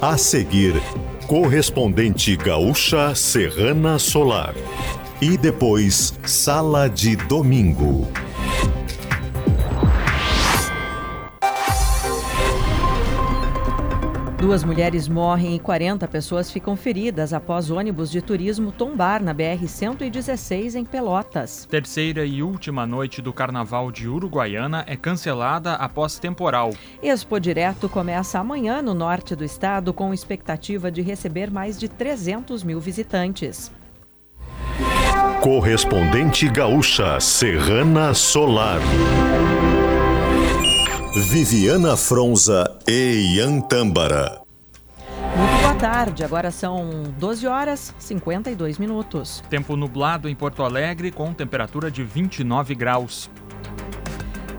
A seguir, correspondente gaúcha Serrana Solar. E depois, Sala de Domingo. Duas mulheres morrem e 40 pessoas ficam feridas após ônibus de turismo tombar na BR-116 em Pelotas. Terceira e última noite do Carnaval de Uruguaiana é cancelada após temporal. Expo Direto começa amanhã no norte do estado com expectativa de receber mais de 300 mil visitantes. Correspondente gaúcha Serrana Solar. Viviana Fronza e Yantâmbara. Muito boa tarde, agora são 12 horas 52 minutos. Tempo nublado em Porto Alegre com temperatura de 29 graus.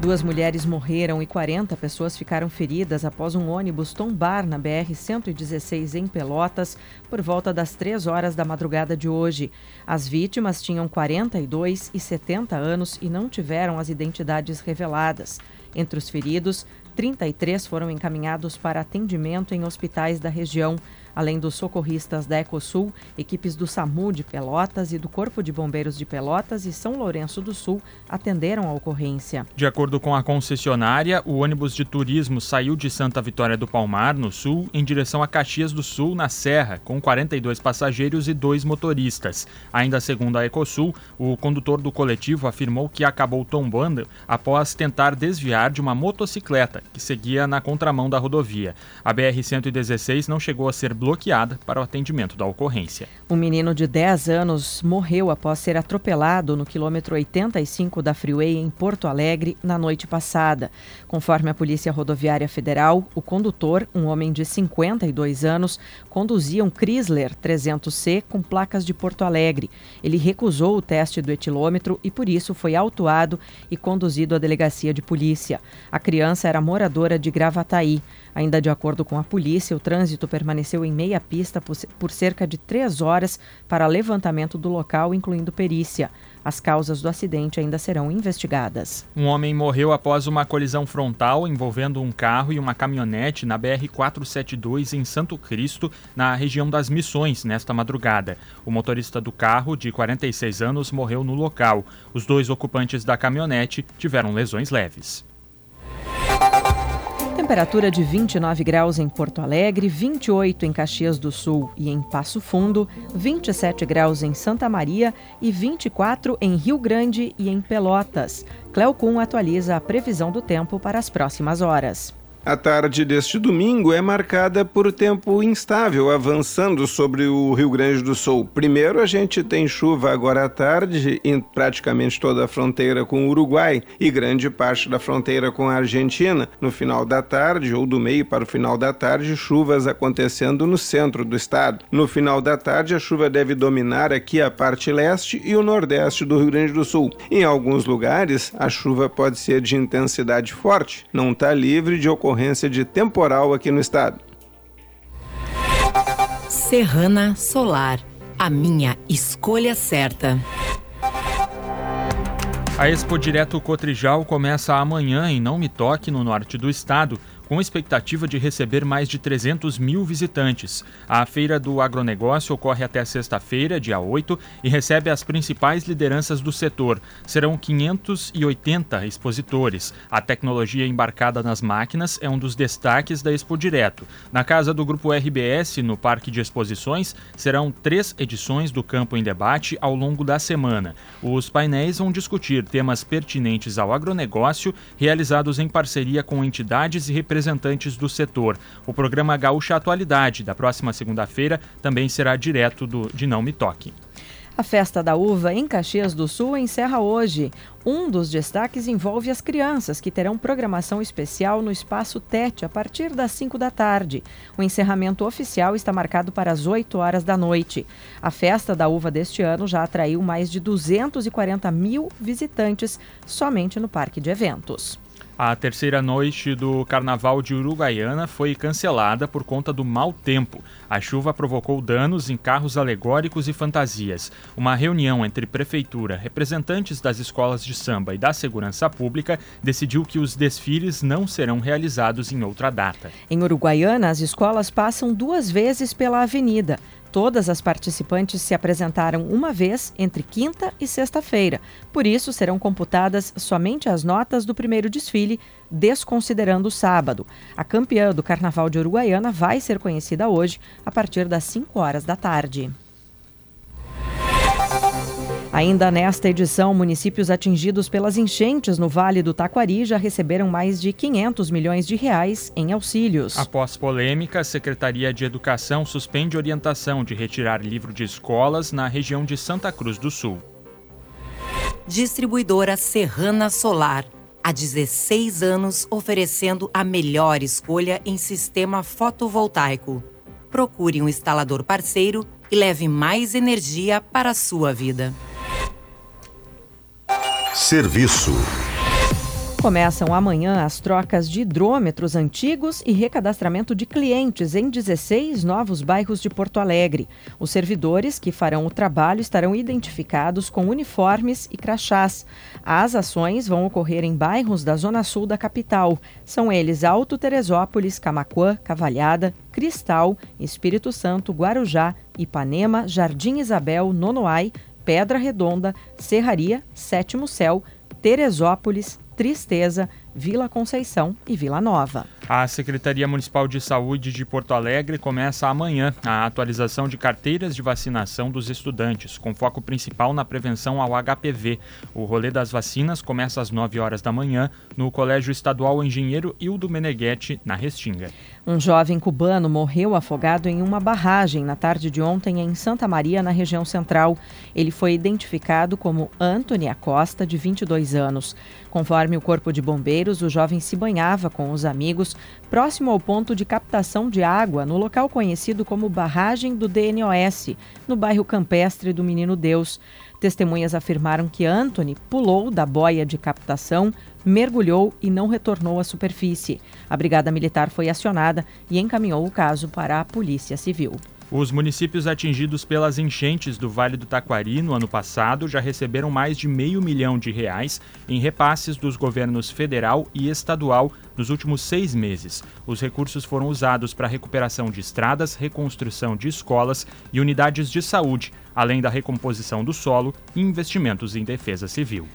Duas mulheres morreram e 40 pessoas ficaram feridas após um ônibus tombar na BR-116 em Pelotas por volta das 3 horas da madrugada de hoje. As vítimas tinham 42 e 70 anos e não tiveram as identidades reveladas. Entre os feridos, 33 foram encaminhados para atendimento em hospitais da região. Além dos socorristas da Ecosul, equipes do SAMU de Pelotas e do Corpo de Bombeiros de Pelotas e São Lourenço do Sul atenderam a ocorrência. De acordo com a concessionária, o ônibus de turismo saiu de Santa Vitória do Palmar, no sul, em direção a Caxias do Sul, na Serra, com 42 passageiros e dois motoristas. Ainda segundo a Ecosul, o condutor do coletivo afirmou que acabou tombando após tentar desviar de uma motocicleta que seguia na contramão da rodovia. A BR-116 não chegou a ser bloqueada bloqueada para o atendimento da ocorrência. Um menino de 10 anos morreu após ser atropelado no quilômetro 85 da Freeway em Porto Alegre na noite passada. Conforme a Polícia Rodoviária Federal, o condutor, um homem de 52 anos, conduzia um Chrysler 300C com placas de Porto Alegre. Ele recusou o teste do etilômetro e por isso foi autuado e conduzido à delegacia de polícia. A criança era moradora de Gravataí. Ainda de acordo com a polícia, o trânsito permaneceu em meia pista por cerca de três horas para levantamento do local, incluindo perícia. As causas do acidente ainda serão investigadas. Um homem morreu após uma colisão frontal envolvendo um carro e uma caminhonete na BR-472 em Santo Cristo, na região das Missões, nesta madrugada. O motorista do carro, de 46 anos, morreu no local. Os dois ocupantes da caminhonete tiveram lesões leves. Temperatura de 29 graus em Porto Alegre, 28 em Caxias do Sul e em Passo Fundo, 27 graus em Santa Maria e 24 em Rio Grande e em Pelotas. Cleocum atualiza a previsão do tempo para as próximas horas. A tarde deste domingo é marcada por tempo instável avançando sobre o Rio Grande do Sul. Primeiro, a gente tem chuva agora à tarde em praticamente toda a fronteira com o Uruguai e grande parte da fronteira com a Argentina. No final da tarde ou do meio para o final da tarde, chuvas acontecendo no centro do estado. No final da tarde, a chuva deve dominar aqui a parte leste e o nordeste do Rio Grande do Sul. Em alguns lugares, a chuva pode ser de intensidade forte, não está livre de ocorrência ocorrência de temporal aqui no estado. Serrana Solar, a minha escolha certa. A Expo Direto Cotrijal começa amanhã em Não Me Toque, no norte do estado, com expectativa de receber mais de 300 mil visitantes. A Feira do Agronegócio ocorre até sexta-feira, dia 8, e recebe as principais lideranças do setor. Serão 580 expositores. A tecnologia embarcada nas máquinas é um dos destaques da Expo Direto. Na casa do Grupo RBS, no Parque de Exposições, serão três edições do Campo em Debate ao longo da semana. Os painéis vão discutir temas pertinentes ao agronegócio, realizados em parceria com entidades e representantes representantes do setor. O programa Gaúcha Atualidade, da próxima segunda-feira, também será direto do de Não Me Toque. A festa da uva em Caxias do Sul encerra hoje. Um dos destaques envolve as crianças, que terão programação especial no Espaço Tete a partir das 5 da tarde. O encerramento oficial está marcado para as 8 horas da noite. A festa da uva deste ano já atraiu mais de 240 mil visitantes somente no parque de eventos. A terceira noite do Carnaval de Uruguaiana foi cancelada por conta do mau tempo. A chuva provocou danos em carros alegóricos e fantasias. Uma reunião entre prefeitura, representantes das escolas de samba e da segurança pública decidiu que os desfiles não serão realizados em outra data. Em Uruguaiana, as escolas passam duas vezes pela avenida. Todas as participantes se apresentaram uma vez entre quinta e sexta-feira. Por isso, serão computadas somente as notas do primeiro desfile, desconsiderando o sábado. A campeã do Carnaval de Uruguaiana vai ser conhecida hoje, a partir das 5 horas da tarde. Ainda nesta edição, municípios atingidos pelas enchentes no Vale do Taquari já receberam mais de 500 milhões de reais em auxílios. Após polêmica, a Secretaria de Educação suspende orientação de retirar livro de escolas na região de Santa Cruz do Sul. Distribuidora Serrana Solar. Há 16 anos oferecendo a melhor escolha em sistema fotovoltaico. Procure um instalador parceiro e leve mais energia para a sua vida. Serviço. Começam amanhã as trocas de hidrômetros antigos e recadastramento de clientes em 16 novos bairros de Porto Alegre. Os servidores que farão o trabalho estarão identificados com uniformes e crachás. As ações vão ocorrer em bairros da zona sul da capital. São eles Alto Teresópolis, Camaquã, Cavalhada, Cristal, Espírito Santo, Guarujá, Ipanema, Jardim Isabel, Nonoai, Pedra Redonda, Serraria, Sétimo Céu, Teresópolis, Tristeza, Vila Conceição e Vila Nova. A Secretaria Municipal de Saúde de Porto Alegre começa amanhã a atualização de carteiras de vacinação dos estudantes, com foco principal na prevenção ao HPV. O rolê das vacinas começa às 9 horas da manhã no Colégio Estadual Engenheiro Hildo Meneghetti, na Restinga. Um jovem cubano morreu afogado em uma barragem na tarde de ontem em Santa Maria, na região central. Ele foi identificado como Anthony Acosta, de 22 anos. Conforme o Corpo de Bombeiros, o jovem se banhava com os amigos próximo ao ponto de captação de água no local conhecido como Barragem do DNOS, no bairro campestre do Menino Deus. Testemunhas afirmaram que Anthony pulou da boia de captação, mergulhou e não retornou à superfície. A Brigada Militar foi acionada e encaminhou o caso para a Polícia Civil. Os municípios atingidos pelas enchentes do Vale do Taquari no ano passado já receberam mais de meio milhão de reais em repasses dos governos federal e estadual nos últimos seis meses. Os recursos foram usados para a recuperação de estradas, reconstrução de escolas e unidades de saúde, além da recomposição do solo e investimentos em defesa civil.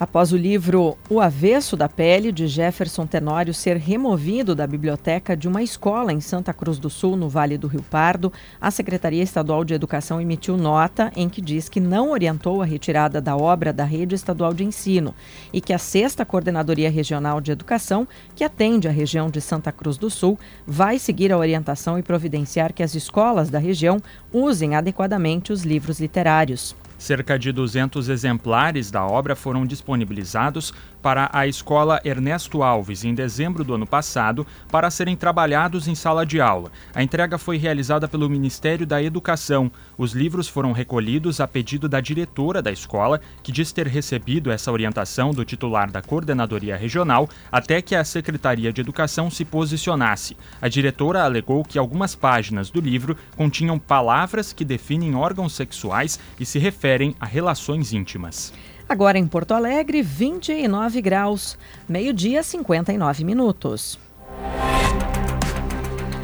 Após o livro O Avesso da Pele, de Jefferson Tenório, ser removido da biblioteca de uma escola em Santa Cruz do Sul, no Vale do Rio Pardo, a Secretaria Estadual de Educação emitiu nota em que diz que não orientou a retirada da obra da Rede Estadual de Ensino e que a sexta Coordenadoria Regional de Educação, que atende a região de Santa Cruz do Sul, vai seguir a orientação e providenciar que as escolas da região usem adequadamente os livros literários. Cerca de 200 exemplares da obra foram disponibilizados para a escola Ernesto Alves em dezembro do ano passado para serem trabalhados em sala de aula. A entrega foi realizada pelo Ministério da Educação. Os livros foram recolhidos a pedido da diretora da escola, que diz ter recebido essa orientação do titular da coordenadoria regional até que a Secretaria de Educação se posicionasse. A diretora alegou que algumas páginas do livro continham palavras que definem órgãos sexuais e se referem referem a relações íntimas. Agora em Porto Alegre, 29 graus, meio-dia, 59 minutos.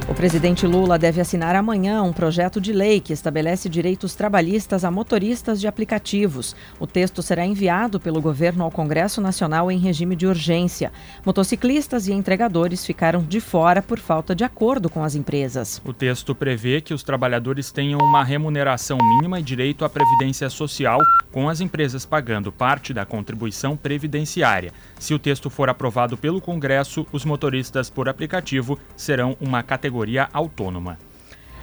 O presidente Lula deve assinar amanhã um projeto de lei que estabelece direitos trabalhistas a motoristas de aplicativos. O texto será enviado pelo governo ao Congresso Nacional em regime de urgência. Motociclistas e entregadores ficaram de fora por falta de acordo com as empresas. O texto prevê que os trabalhadores tenham uma remuneração mínima e direito à previdência social, com as empresas pagando parte da contribuição previdenciária. Se o texto for aprovado pelo Congresso, os motoristas por aplicativo serão uma categoria autônoma.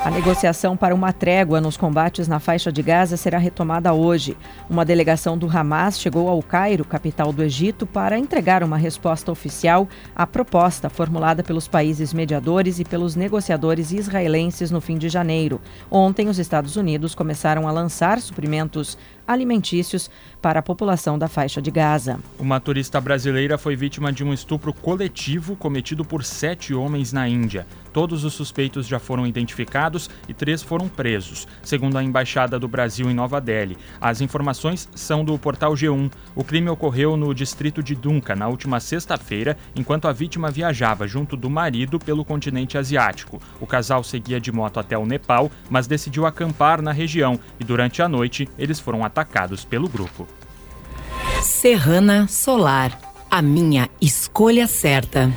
A negociação para uma trégua nos combates na faixa de Gaza será retomada hoje. Uma delegação do Hamas chegou ao Cairo, capital do Egito, para entregar uma resposta oficial à proposta formulada pelos países mediadores e pelos negociadores israelenses no fim de janeiro. Ontem, os Estados Unidos começaram a lançar suprimentos alimentícios para a população da faixa de Gaza. Uma turista brasileira foi vítima de um estupro coletivo cometido por sete homens na Índia. Todos os suspeitos já foram identificados e três foram presos, segundo a Embaixada do Brasil em Nova Delhi. As informações são do portal G1. O crime ocorreu no distrito de Dunca na última sexta-feira, enquanto a vítima viajava junto do marido pelo continente asiático. O casal seguia de moto até o Nepal, mas decidiu acampar na região e durante a noite eles foram atacados pelo grupo. Serrana Solar, a minha escolha certa.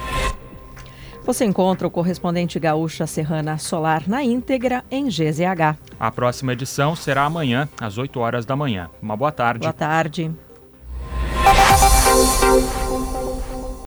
Você encontra o correspondente gaúcha Serrana Solar na íntegra em GZH. A próxima edição será amanhã, às 8 horas da manhã. Uma boa tarde. Boa tarde.